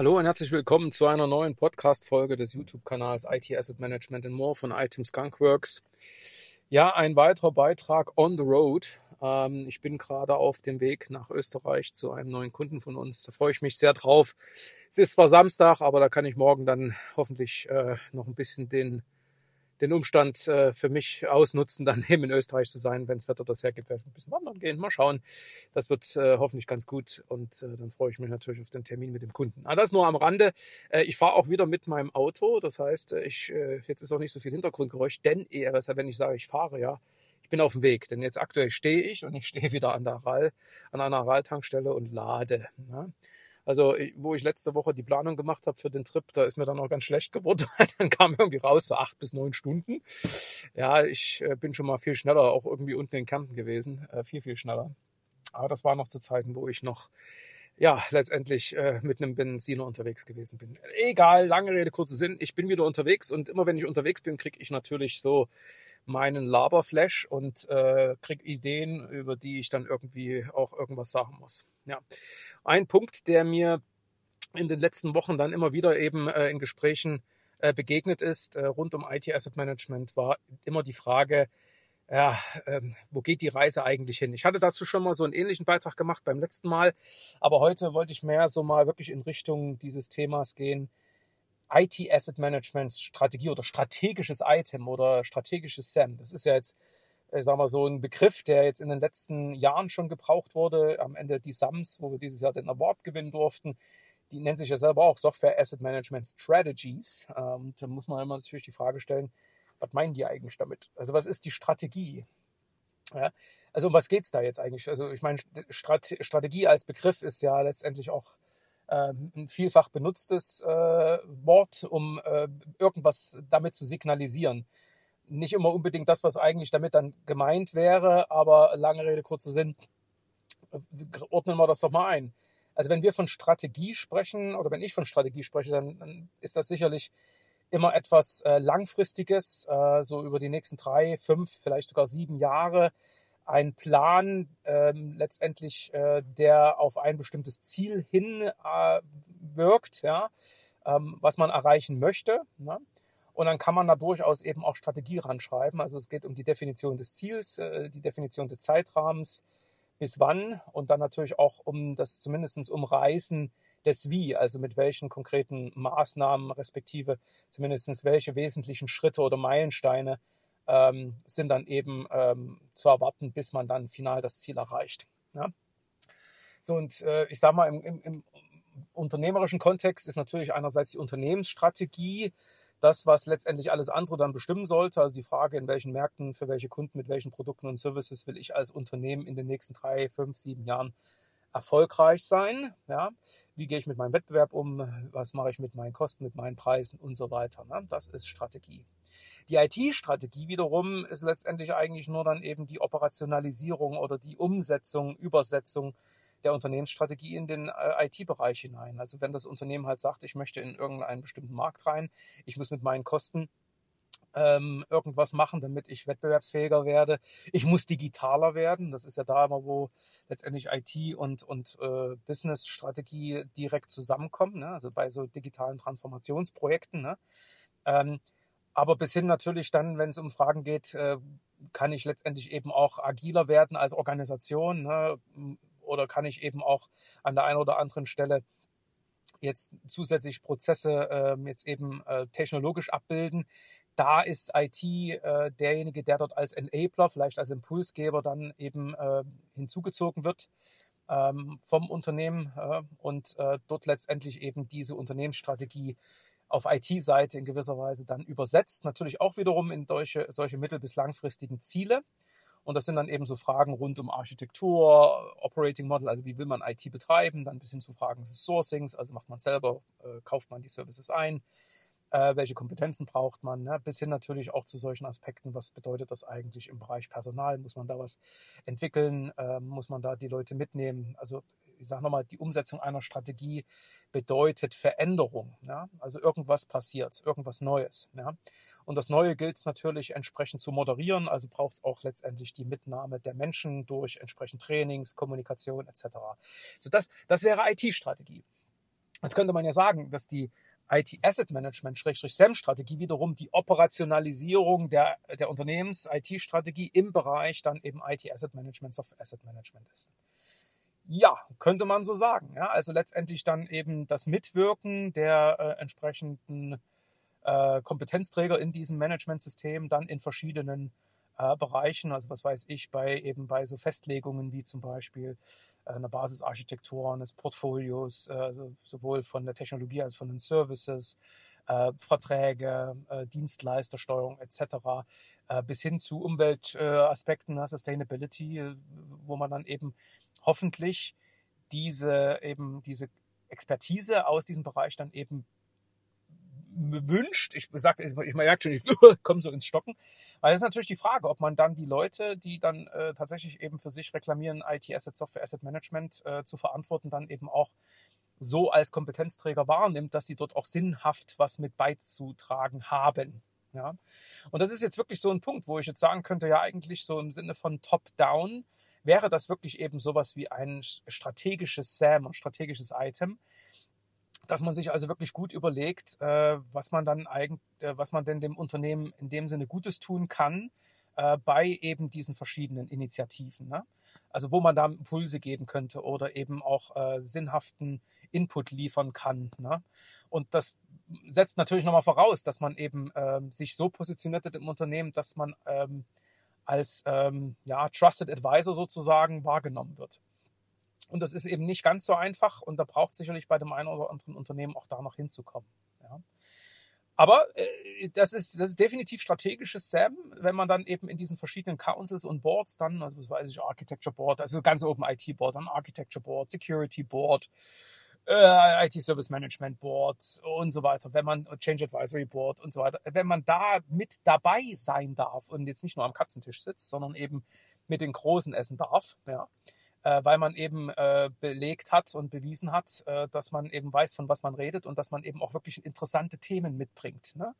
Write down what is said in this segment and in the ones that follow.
Hallo und herzlich willkommen zu einer neuen Podcast-Folge des YouTube-Kanals IT Asset Management and More von Item Skunkworks. Ja, ein weiterer Beitrag on the road. Ähm, ich bin gerade auf dem Weg nach Österreich zu einem neuen Kunden von uns. Da freue ich mich sehr drauf. Es ist zwar Samstag, aber da kann ich morgen dann hoffentlich äh, noch ein bisschen den den Umstand äh, für mich ausnutzen, dann eben in Österreich zu sein, wenn das Wetter das hergibt, werde ich ein bisschen wandern gehen. Mal schauen. Das wird äh, hoffentlich ganz gut und äh, dann freue ich mich natürlich auf den Termin mit dem Kunden. Aber ah, das nur am Rande. Äh, ich fahre auch wieder mit meinem Auto. Das heißt, äh, ich, äh, jetzt ist auch nicht so viel Hintergrundgeräusch, denn eher, wenn ich sage, ich fahre, ja, ich bin auf dem Weg, denn jetzt aktuell stehe ich und ich stehe wieder an der Rall, an einer Ralltankstelle und lade. Ja. Also, wo ich letzte Woche die Planung gemacht habe für den Trip, da ist mir dann auch ganz schlecht geworden. dann kam irgendwie raus, so acht bis neun Stunden. Ja, ich äh, bin schon mal viel schneller, auch irgendwie unten in Kärnten gewesen. Äh, viel, viel schneller. Aber das war noch zu Zeiten, wo ich noch ja, letztendlich äh, mit einem Benziner unterwegs gewesen bin. Egal, lange Rede, kurzer Sinn. Ich bin wieder unterwegs und immer wenn ich unterwegs bin, kriege ich natürlich so meinen Laberflash und äh, kriege Ideen, über die ich dann irgendwie auch irgendwas sagen muss. Ja. Ein Punkt, der mir in den letzten Wochen dann immer wieder eben äh, in Gesprächen äh, begegnet ist, äh, rund um IT Asset Management, war immer die Frage, ja, ähm, wo geht die Reise eigentlich hin? Ich hatte dazu schon mal so einen ähnlichen Beitrag gemacht beim letzten Mal, aber heute wollte ich mehr so mal wirklich in Richtung dieses Themas gehen. IT Asset Management Strategie oder strategisches Item oder strategisches SAM. Das ist ja jetzt ich sag mal, so ein Begriff, der jetzt in den letzten Jahren schon gebraucht wurde. Am Ende die SAMs, wo wir dieses Jahr den Award gewinnen durften, die nennen sich ja selber auch Software Asset Management Strategies. Und ähm, da muss man immer natürlich die Frage stellen, was meinen die eigentlich damit? Also was ist die Strategie? Ja, also um was geht's da jetzt eigentlich? Also ich meine, Strate Strategie als Begriff ist ja letztendlich auch ähm, ein vielfach benutztes äh, Wort, um äh, irgendwas damit zu signalisieren nicht immer unbedingt das, was eigentlich damit dann gemeint wäre, aber lange Rede, kurzer Sinn, ordnen wir das doch mal ein. Also wenn wir von Strategie sprechen oder wenn ich von Strategie spreche, dann, dann ist das sicherlich immer etwas äh, Langfristiges, äh, so über die nächsten drei, fünf, vielleicht sogar sieben Jahre. Ein Plan ähm, letztendlich, äh, der auf ein bestimmtes Ziel hin äh, wirkt, ja, ähm, was man erreichen möchte. Ne? Und dann kann man da durchaus eben auch Strategie ranschreiben. Also es geht um die Definition des Ziels, äh, die Definition des Zeitrahmens, bis wann und dann natürlich auch um das zumindestens Umreißen des Wie, also mit welchen konkreten Maßnahmen respektive zumindestens welche wesentlichen Schritte oder Meilensteine ähm, sind dann eben ähm, zu erwarten, bis man dann final das Ziel erreicht. Ja? So und äh, ich sage mal, im, im, im unternehmerischen Kontext ist natürlich einerseits die Unternehmensstrategie das, was letztendlich alles andere dann bestimmen sollte. Also die Frage, in welchen Märkten, für welche Kunden, mit welchen Produkten und Services will ich als Unternehmen in den nächsten drei, fünf, sieben Jahren erfolgreich sein. Ja? Wie gehe ich mit meinem Wettbewerb um? Was mache ich mit meinen Kosten, mit meinen Preisen und so weiter? Ne? Das ist Strategie. Die IT-Strategie wiederum ist letztendlich eigentlich nur dann eben die Operationalisierung oder die Umsetzung, Übersetzung der Unternehmensstrategie in den äh, IT-Bereich hinein. Also wenn das Unternehmen halt sagt, ich möchte in irgendeinen bestimmten Markt rein, ich muss mit meinen Kosten ähm, irgendwas machen, damit ich wettbewerbsfähiger werde. Ich muss digitaler werden. Das ist ja da immer, wo letztendlich IT und, und äh, Business-Strategie direkt zusammenkommen, ne? also bei so digitalen Transformationsprojekten. Ne? Ähm, aber bis hin natürlich dann, wenn es um Fragen geht, äh, kann ich letztendlich eben auch agiler werden als Organisation. Ne? Oder kann ich eben auch an der einen oder anderen Stelle jetzt zusätzlich Prozesse ähm, jetzt eben äh, technologisch abbilden. Da ist IT äh, derjenige, der dort als Enabler, vielleicht als Impulsgeber dann eben äh, hinzugezogen wird ähm, vom Unternehmen äh, und äh, dort letztendlich eben diese Unternehmensstrategie auf IT-Seite in gewisser Weise dann übersetzt. Natürlich auch wiederum in solche, solche mittel- bis langfristigen Ziele. Und das sind dann eben so Fragen rund um Architektur, Operating Model, also wie will man IT betreiben, dann bis hin zu Fragen des Sourcings, also macht man selber, äh, kauft man die Services ein, äh, welche Kompetenzen braucht man, ne? bis hin natürlich auch zu solchen Aspekten, was bedeutet das eigentlich im Bereich Personal, muss man da was entwickeln, äh, muss man da die Leute mitnehmen, also ich sage nochmal, die Umsetzung einer Strategie bedeutet Veränderung. Ja? Also irgendwas passiert, irgendwas Neues. Ja? Und das Neue gilt es natürlich entsprechend zu moderieren, also braucht es auch letztendlich die Mitnahme der Menschen durch entsprechend Trainings, Kommunikation etc. So das, das wäre IT-Strategie. Jetzt könnte man ja sagen, dass die IT Asset Management SEM Strategie wiederum die Operationalisierung der, der Unternehmens IT Strategie im Bereich dann eben IT Asset Management, Software Asset Management ist. Ja, könnte man so sagen. Ja, also letztendlich dann eben das Mitwirken der äh, entsprechenden äh, Kompetenzträger in diesem Managementsystem dann in verschiedenen äh, Bereichen, also was weiß ich, bei eben bei so Festlegungen wie zum Beispiel äh, einer Basisarchitektur eines Portfolios, äh, also sowohl von der Technologie als von den Services, äh, Verträge, äh, Dienstleistersteuerung etc. Äh, bis hin zu Umweltaspekten, äh, Sustainability, äh, wo man dann eben hoffentlich diese eben diese Expertise aus diesem Bereich dann eben wünscht, ich sag, ich merke schon, ich komme so ins Stocken, weil das ist natürlich die Frage, ob man dann die Leute, die dann äh, tatsächlich eben für sich reklamieren, IT Asset Software Asset Management äh, zu verantworten, dann eben auch so als Kompetenzträger wahrnimmt, dass sie dort auch sinnhaft was mit beizutragen haben. Ja. Und das ist jetzt wirklich so ein Punkt, wo ich jetzt sagen könnte, ja eigentlich so im Sinne von Top-Down wäre das wirklich eben sowas wie ein strategisches SAM, ein strategisches Item, dass man sich also wirklich gut überlegt, äh, was man dann eigentlich, äh, was man denn dem Unternehmen in dem Sinne Gutes tun kann äh, bei eben diesen verschiedenen Initiativen. Ne? Also wo man da Impulse geben könnte oder eben auch äh, sinnhaften Input liefern kann. Ne? Und das setzt natürlich nochmal voraus, dass man eben ähm, sich so positioniert im Unternehmen, dass man ähm, als ähm, ja, Trusted Advisor sozusagen wahrgenommen wird. Und das ist eben nicht ganz so einfach und da braucht sicherlich bei dem einen oder anderen Unternehmen auch da noch hinzukommen. Ja. Aber äh, das, ist, das ist definitiv strategisches SAM, wenn man dann eben in diesen verschiedenen Councils und Boards dann, also was weiß ich, Architecture Board, also ganz Open IT Board, dann Architecture Board, Security Board, äh, IT Service Management Board und so weiter, wenn man Change Advisory Board und so weiter, wenn man da mit dabei sein darf und jetzt nicht nur am Katzentisch sitzt, sondern eben mit den Großen essen darf, ja, äh, weil man eben äh, belegt hat und bewiesen hat, äh, dass man eben weiß, von was man redet und dass man eben auch wirklich interessante Themen mitbringt. Ne?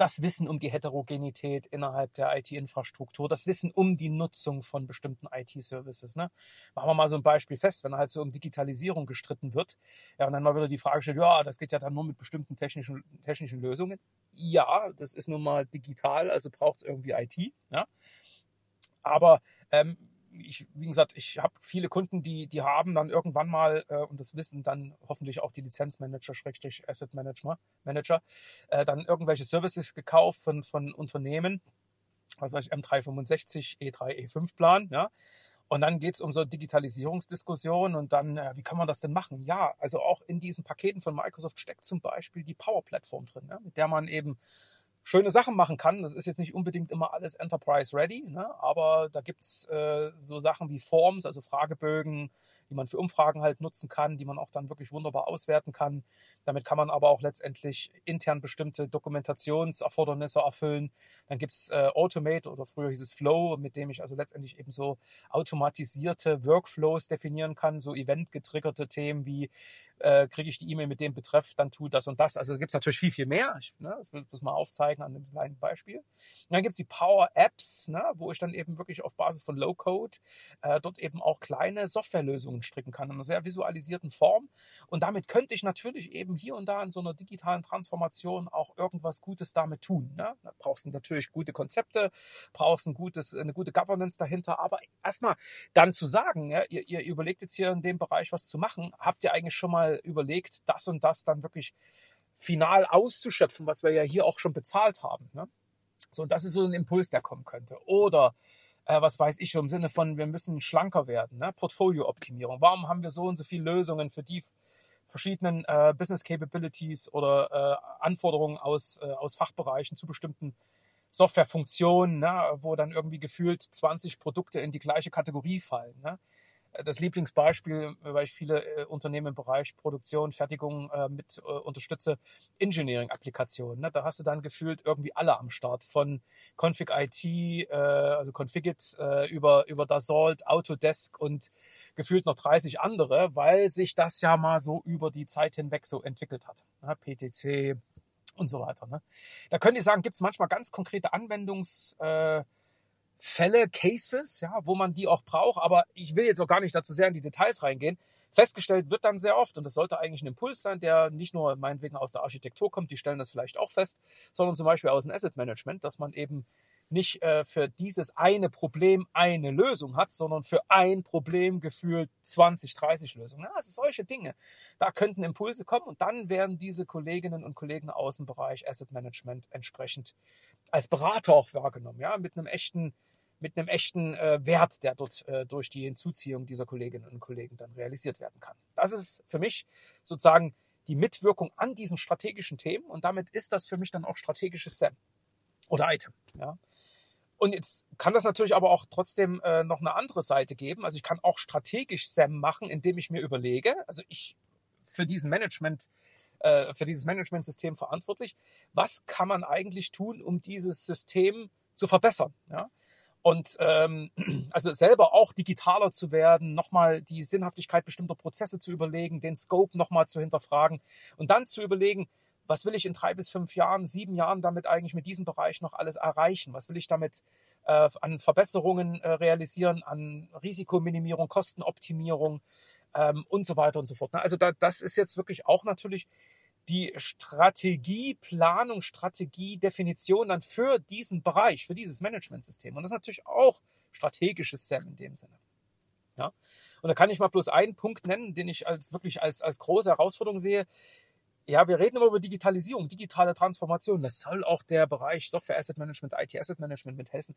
Das Wissen um die Heterogenität innerhalb der IT-Infrastruktur, das Wissen um die Nutzung von bestimmten IT-Services. Ne? Machen wir mal so ein Beispiel fest, wenn halt so um Digitalisierung gestritten wird, ja, und dann mal wieder die Frage stellt, ja, das geht ja dann nur mit bestimmten technischen, technischen Lösungen. Ja, das ist nun mal digital, also braucht es irgendwie IT. Ja? Aber ähm, ich, wie gesagt, ich habe viele Kunden, die, die haben dann irgendwann mal, äh, und das wissen dann hoffentlich auch die Lizenzmanager, Schrägstrich Asset Manager, Manager äh, dann irgendwelche Services gekauft von, von Unternehmen, was weiß ich, M365, E3, E5 Plan, ja. Und dann geht's um so Digitalisierungsdiskussionen und dann, äh, wie kann man das denn machen? Ja, also auch in diesen Paketen von Microsoft steckt zum Beispiel die Power-Plattform drin, ja, mit der man eben schöne Sachen machen kann. Das ist jetzt nicht unbedingt immer alles Enterprise ready, ne? aber da gibt's äh, so Sachen wie Forms, also Fragebögen, die man für Umfragen halt nutzen kann, die man auch dann wirklich wunderbar auswerten kann. Damit kann man aber auch letztendlich intern bestimmte Dokumentationserfordernisse erfüllen. Dann gibt's äh, Automate oder früher hieß es Flow, mit dem ich also letztendlich eben so automatisierte Workflows definieren kann, so eventgetriggerte Themen wie äh, kriege ich die E-Mail mit dem Betreff, dann tu das und das. Also gibt es natürlich viel, viel mehr. Ich, ne, das will ich das mal aufzeigen an einem kleinen Beispiel. Und dann gibt es die Power Apps, ne, wo ich dann eben wirklich auf Basis von Low-Code äh, dort eben auch kleine Softwarelösungen stricken kann in einer sehr visualisierten Form. Und damit könnte ich natürlich eben hier und da in so einer digitalen Transformation auch irgendwas Gutes damit tun. Ne? Da brauchst du natürlich gute Konzepte, brauchst ein gutes, eine gute Governance dahinter. Aber erstmal dann zu sagen, ja, ihr, ihr überlegt jetzt hier in dem Bereich was zu machen, habt ihr eigentlich schon mal überlegt, das und das dann wirklich final auszuschöpfen, was wir ja hier auch schon bezahlt haben. Ne? So, das ist so ein Impuls, der kommen könnte. Oder äh, was weiß ich, im Sinne von, wir müssen schlanker werden, ne? Portfolio-Optimierung. Warum haben wir so und so viele Lösungen für die verschiedenen äh, Business Capabilities oder äh, Anforderungen aus, äh, aus Fachbereichen zu bestimmten Softwarefunktionen, ne? wo dann irgendwie gefühlt 20 Produkte in die gleiche Kategorie fallen. Ne? Das Lieblingsbeispiel, weil ich viele äh, Unternehmen im Bereich Produktion, Fertigung äh, mit äh, unterstütze, Engineering-Applikationen. Ne? Da hast du dann gefühlt irgendwie alle am Start, von Config IT, äh, also Configit, äh, über, über Dassault, Autodesk und gefühlt noch 30 andere, weil sich das ja mal so über die Zeit hinweg so entwickelt hat. Ne? PTC und so weiter. Ne? Da könnte ich sagen, gibt es manchmal ganz konkrete Anwendungs- äh, Fälle, Cases, ja, wo man die auch braucht. Aber ich will jetzt auch gar nicht dazu sehr in die Details reingehen. Festgestellt wird dann sehr oft, und das sollte eigentlich ein Impuls sein, der nicht nur meinetwegen aus der Architektur kommt, die stellen das vielleicht auch fest, sondern zum Beispiel aus dem Asset Management, dass man eben nicht äh, für dieses eine Problem eine Lösung hat, sondern für ein Problem gefühlt 20, 30 Lösungen. Ja, also solche Dinge. Da könnten Impulse kommen und dann werden diese Kolleginnen und Kollegen aus dem Bereich Asset Management entsprechend als Berater auch wahrgenommen, ja, mit einem echten mit einem echten äh, Wert, der dort äh, durch die Hinzuziehung dieser Kolleginnen und Kollegen dann realisiert werden kann. Das ist für mich sozusagen die Mitwirkung an diesen strategischen Themen und damit ist das für mich dann auch strategisches SAM oder Item. Ja. Und jetzt kann das natürlich aber auch trotzdem äh, noch eine andere Seite geben. Also ich kann auch strategisch SAM machen, indem ich mir überlege, also ich für diesen Management, äh, für dieses Managementsystem verantwortlich, was kann man eigentlich tun, um dieses System zu verbessern? Ja? Und ähm, also selber auch digitaler zu werden, nochmal die Sinnhaftigkeit bestimmter Prozesse zu überlegen, den Scope nochmal zu hinterfragen und dann zu überlegen, was will ich in drei bis fünf Jahren, sieben Jahren damit eigentlich mit diesem Bereich noch alles erreichen? Was will ich damit äh, an Verbesserungen äh, realisieren, an Risikominimierung, Kostenoptimierung ähm, und so weiter und so fort. Also da, das ist jetzt wirklich auch natürlich die Strategieplanung, Strategiedefinition dann für diesen Bereich, für dieses Managementsystem. Und das ist natürlich auch strategisches SAM in dem Sinne. Ja. Und da kann ich mal bloß einen Punkt nennen, den ich als wirklich als, als große Herausforderung sehe ja, wir reden immer über Digitalisierung, digitale Transformation. Das soll auch der Bereich Software Asset Management, IT Asset Management mithelfen.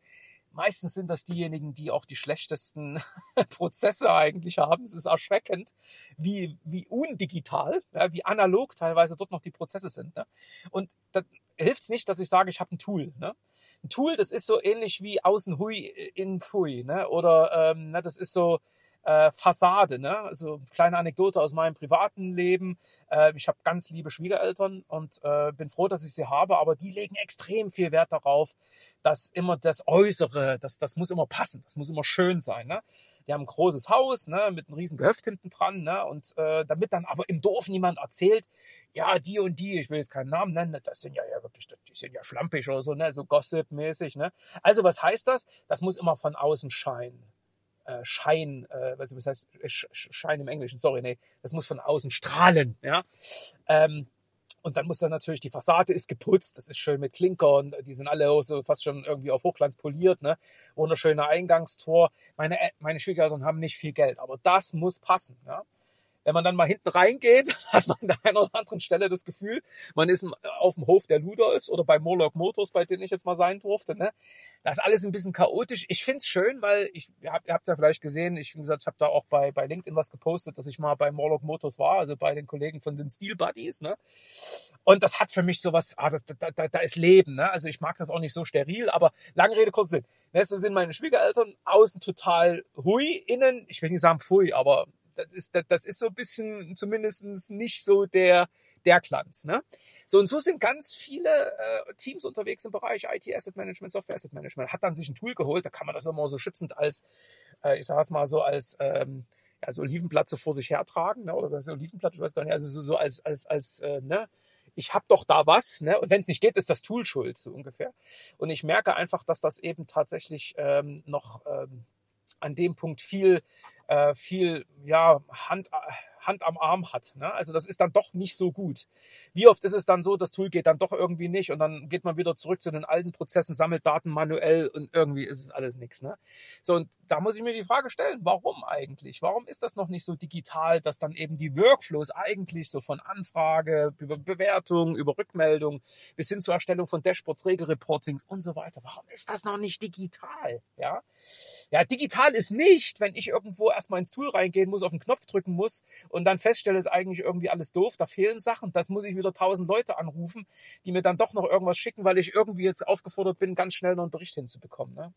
Meistens sind das diejenigen, die auch die schlechtesten Prozesse eigentlich haben. Es ist erschreckend, wie, wie undigital, ja, wie analog teilweise dort noch die Prozesse sind. Ne? Und da hilft es nicht, dass ich sage, ich habe ein Tool. Ne? Ein Tool, das ist so ähnlich wie außen Hui in Pfui. Ne? Oder ähm, ne, das ist so, äh, Fassade. Ne? Also kleine Anekdote aus meinem privaten Leben. Äh, ich habe ganz liebe Schwiegereltern und äh, bin froh, dass ich sie habe, aber die legen extrem viel Wert darauf, dass immer das Äußere, das, das muss immer passen, das muss immer schön sein. Ne? Die haben ein großes Haus ne, mit einem riesen Gehöft hinten dran. Ne, und äh, damit dann aber im Dorf niemand erzählt, ja, die und die, ich will jetzt keinen Namen nennen, das sind ja, ja wirklich, die sind ja schlampig oder so, ne, so Gossip-mäßig. Ne? Also was heißt das? Das muss immer von außen scheinen äh, Schein, äh, was, was heißt äh, Schein im Englischen, sorry, nee, das muss von außen strahlen, ja. Ähm, und dann muss dann natürlich, die Fassade ist geputzt, das ist schön mit Klinkern, die sind alle so fast schon irgendwie auf Hochglanz poliert, ne? Wunderschöner Eingangstor. Meine, äh, meine Schwiegereltern haben nicht viel Geld, aber das muss passen, ja wenn man dann mal hinten reingeht, hat man an der einen oder anderen Stelle das Gefühl, man ist auf dem Hof der Ludolfs oder bei Morlock Motors, bei denen ich jetzt mal sein durfte. Ne? Das ist alles ein bisschen chaotisch. Ich find's schön, weil ich, ihr habt, ja vielleicht gesehen, ich, wie ich habe da auch bei, bei LinkedIn was gepostet, dass ich mal bei Morlock Motors war, also bei den Kollegen von den Steel Buddies. Ne? Und das hat für mich sowas, ah, das, da, da, da ist Leben. Ne? Also ich mag das auch nicht so steril, aber lange Rede, kurz Sinn. Ne? So sind meine Schwiegereltern außen total hui, innen, ich will nicht sagen pfui, aber das ist, das, das ist so ein bisschen zumindestens nicht so der, der Glanz. Ne? So und so sind ganz viele äh, Teams unterwegs im Bereich IT Asset Management, Software Asset Management. Hat dann sich ein Tool geholt, da kann man das immer so schützend als, äh, ich sage es mal so als ähm, ja, so Olivenblatt so vor sich hertragen, ne? oder das Olivenblatt, ich weiß gar nicht, also so, so als als als äh, ne, ich habe doch da was, ne? Und wenn es nicht geht, ist das Tool schuld, so ungefähr. Und ich merke einfach, dass das eben tatsächlich ähm, noch ähm, an dem Punkt viel äh, viel ja, Hand, Hand am Arm hat. Ne? Also das ist dann doch nicht so gut. Wie oft ist es dann so, das Tool geht dann doch irgendwie nicht und dann geht man wieder zurück zu den alten Prozessen, sammelt Daten manuell und irgendwie ist es alles nichts. Ne? So, und da muss ich mir die Frage stellen, warum eigentlich? Warum ist das noch nicht so digital, dass dann eben die Workflows eigentlich so von Anfrage, über Bewertung, über Rückmeldung bis hin zur Erstellung von Dashboards, Regelreportings und so weiter. Warum ist das noch nicht digital? Ja, ja digital ist nicht, wenn ich irgendwo erstmal ins Tool reingehen muss, auf den Knopf drücken muss und dann feststelle, ist eigentlich irgendwie alles doof, da fehlen Sachen, das muss ich wieder tausend Leute anrufen, die mir dann doch noch irgendwas schicken, weil ich irgendwie jetzt aufgefordert bin, ganz schnell noch einen Bericht hinzubekommen. Ne?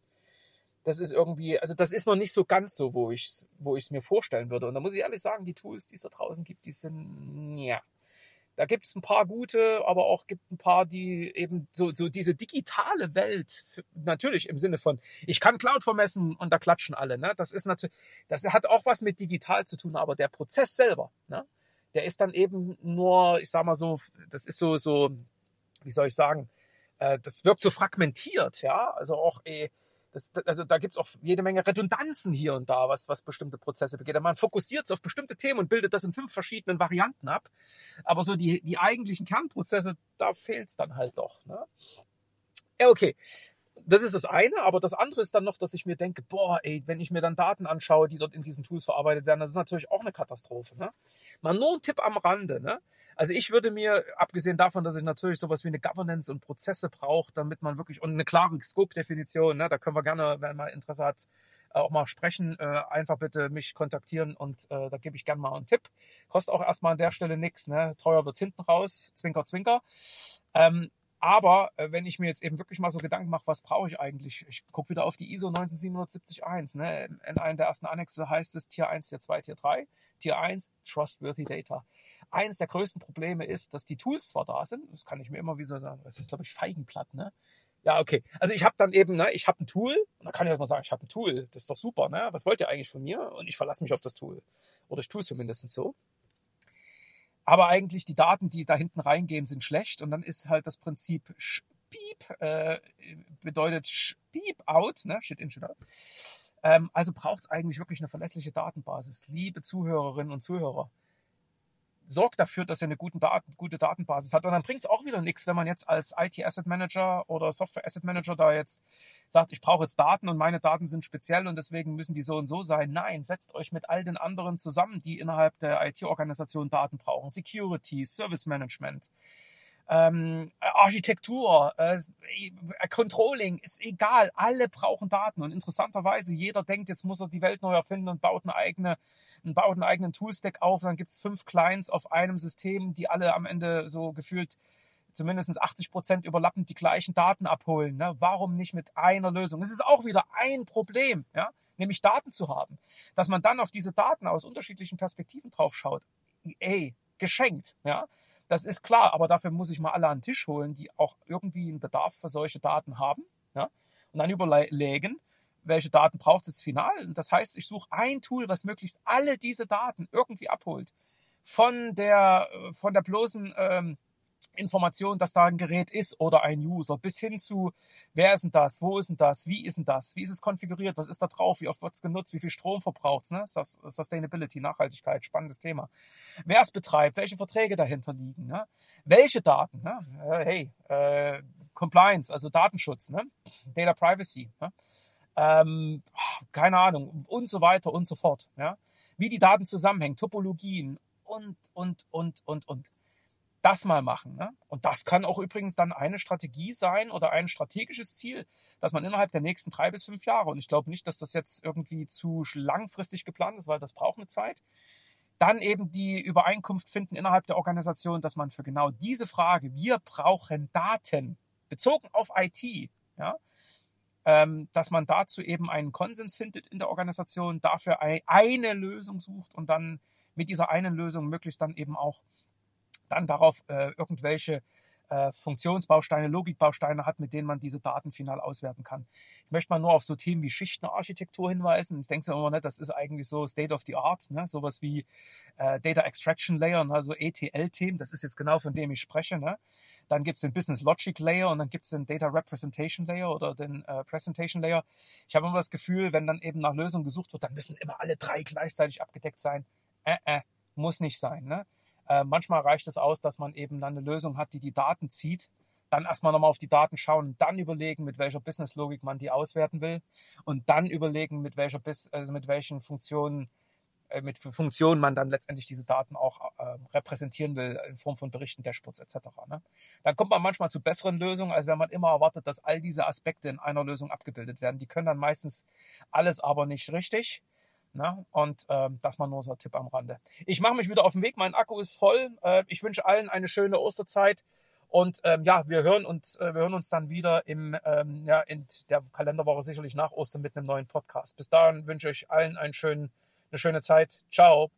Das ist irgendwie, also das ist noch nicht so ganz so, wo ich es wo mir vorstellen würde. Und da muss ich ehrlich sagen, die Tools, die es da draußen gibt, die sind, ja, da gibt es ein paar gute, aber auch gibt ein paar, die eben so, so diese digitale Welt, natürlich im Sinne von, ich kann Cloud vermessen und da klatschen alle. Ne? Das ist natürlich, das hat auch was mit digital zu tun, aber der Prozess selber, ne? der ist dann eben nur, ich sag mal so, das ist so, so, wie soll ich sagen, äh, das wirkt so fragmentiert, ja. Also auch eh, Das, also da gibt's auch jede Menge Redundanzen hier und da, was, was bestimmte Prozesse begeht. Man fokussiert sich auf bestimmte Themen und bildet das in fünf verschiedenen Varianten ab. Aber so die, die eigentlichen Kernprozesse, da fehlt's dann halt doch. Ne? Ja, okay das ist das eine, aber das andere ist dann noch, dass ich mir denke, boah, ey, wenn ich mir dann Daten anschaue, die dort in diesen Tools verarbeitet werden, das ist natürlich auch eine Katastrophe. Ne? Mal nur ein Tipp am Rande. Ne? Also ich würde mir, abgesehen davon, dass ich natürlich sowas wie eine Governance und Prozesse brauche, damit man wirklich, und eine klare Scope-Definition, ne? da können wir gerne, wenn man Interesse hat, äh, auch mal sprechen, äh, einfach bitte mich kontaktieren und äh, da gebe ich gerne mal einen Tipp. Kostet auch erstmal an der Stelle nichts, ne? teuer wird's hinten raus, zwinker, zwinker. Ähm, aber äh, wenn ich mir jetzt eben wirklich mal so Gedanken mache, was brauche ich eigentlich? Ich gucke wieder auf die ISO 19771. Ne? In einem der ersten Annexe heißt es Tier 1, Tier 2, Tier 3. Tier 1, Trustworthy Data. Eines der größten Probleme ist, dass die Tools zwar da sind, das kann ich mir immer wieder sagen, das ist, glaube ich, Feigenblatt, ne? Ja, okay. Also ich habe dann eben, ne, ich habe ein Tool, und dann kann ich auch mal sagen, ich habe ein Tool, das ist doch super, ne? Was wollt ihr eigentlich von mir? Und ich verlasse mich auf das Tool. Oder ich tue es zumindest so aber eigentlich die Daten, die da hinten reingehen, sind schlecht und dann ist halt das Prinzip Piep äh, bedeutet Piep out, ne? Shit in, shit out. Ähm, also braucht es eigentlich wirklich eine verlässliche Datenbasis. Liebe Zuhörerinnen und Zuhörer, sorgt dafür, dass ihr eine gute, Daten, gute Datenbasis habt. Und dann bringt es auch wieder nichts, wenn man jetzt als IT Asset Manager oder Software Asset Manager da jetzt sagt, ich brauche jetzt Daten und meine Daten sind speziell und deswegen müssen die so und so sein. Nein, setzt euch mit all den anderen zusammen, die innerhalb der IT-Organisation Daten brauchen. Security, Service Management, ähm, Architektur, äh, Controlling, ist egal. Alle brauchen Daten. Und interessanterweise, jeder denkt, jetzt muss er die Welt neu erfinden und baut eine eigene, baut einen eigenen Toolstack auf. Dann gibt's fünf Clients auf einem System, die alle am Ende so gefühlt zumindest 80 Prozent überlappend die gleichen Daten abholen. Ne? Warum nicht mit einer Lösung? Es ist auch wieder ein Problem, ja? nämlich Daten zu haben. Dass man dann auf diese Daten aus unterschiedlichen Perspektiven drauf schaut. Ey, geschenkt. Ja? Das ist klar, aber dafür muss ich mal alle an den Tisch holen, die auch irgendwie einen Bedarf für solche Daten haben. Ja? Und dann überlegen, welche Daten braucht es final. Und das heißt, ich suche ein Tool, was möglichst alle diese Daten irgendwie abholt. Von der, von der bloßen ähm, Information, dass da ein Gerät ist oder ein User, bis hin zu, wer ist denn das, wo ist denn das, wie ist denn das, wie ist es konfiguriert, was ist da drauf, wie oft wird es genutzt, wie viel Strom verbraucht es, ne? Sustainability, Nachhaltigkeit, spannendes Thema. Wer es betreibt, welche Verträge dahinter liegen, ne? welche Daten, ne? hey, äh, Compliance, also Datenschutz, ne? Data Privacy, ne? Ähm, keine Ahnung und so weiter und so fort. Ja? Wie die Daten zusammenhängen, Topologien und, und, und, und, und das mal machen. Ne? Und das kann auch übrigens dann eine Strategie sein oder ein strategisches Ziel, dass man innerhalb der nächsten drei bis fünf Jahre, und ich glaube nicht, dass das jetzt irgendwie zu langfristig geplant ist, weil das braucht eine Zeit, dann eben die Übereinkunft finden innerhalb der Organisation, dass man für genau diese Frage, wir brauchen Daten, bezogen auf IT, ja, ähm, dass man dazu eben einen Konsens findet in der Organisation, dafür eine Lösung sucht und dann mit dieser einen Lösung möglichst dann eben auch dann darauf äh, irgendwelche äh, Funktionsbausteine, Logikbausteine hat, mit denen man diese Daten final auswerten kann. Ich möchte mal nur auf so Themen wie Schichtenarchitektur hinweisen. Ich denke immer, ne, das ist eigentlich so State of the Art, ne? sowas wie äh, Data Extraction Layer, also ETL-Themen, das ist jetzt genau von dem ich spreche. Ne? Dann gibt es den Business Logic Layer und dann gibt es den Data Representation Layer oder den äh, Presentation Layer. Ich habe immer das Gefühl, wenn dann eben nach Lösungen gesucht wird, dann müssen immer alle drei gleichzeitig abgedeckt sein. Äh, äh, muss nicht sein. Ne? Äh, manchmal reicht es aus, dass man eben dann eine Lösung hat, die die Daten zieht. Dann erstmal nochmal auf die Daten schauen, dann überlegen, mit welcher Businesslogik man die auswerten will und dann überlegen, mit welcher also mit welchen Funktionen mit Funktionen man dann letztendlich diese Daten auch äh, repräsentieren will in Form von Berichten, Dashboards etc. Ne? Dann kommt man manchmal zu besseren Lösungen, als wenn man immer erwartet, dass all diese Aspekte in einer Lösung abgebildet werden. Die können dann meistens alles aber nicht richtig. Ne? Und ähm, das mal nur so ein Tipp am Rande. Ich mache mich wieder auf den Weg. Mein Akku ist voll. Äh, ich wünsche allen eine schöne Osterzeit. Und ähm, ja, wir hören uns, äh, wir hören uns dann wieder im, ähm, ja, in der Kalenderwoche sicherlich nach Ostern mit einem neuen Podcast. Bis dahin wünsche ich allen einen schönen, eine schöne Zeit. Ciao.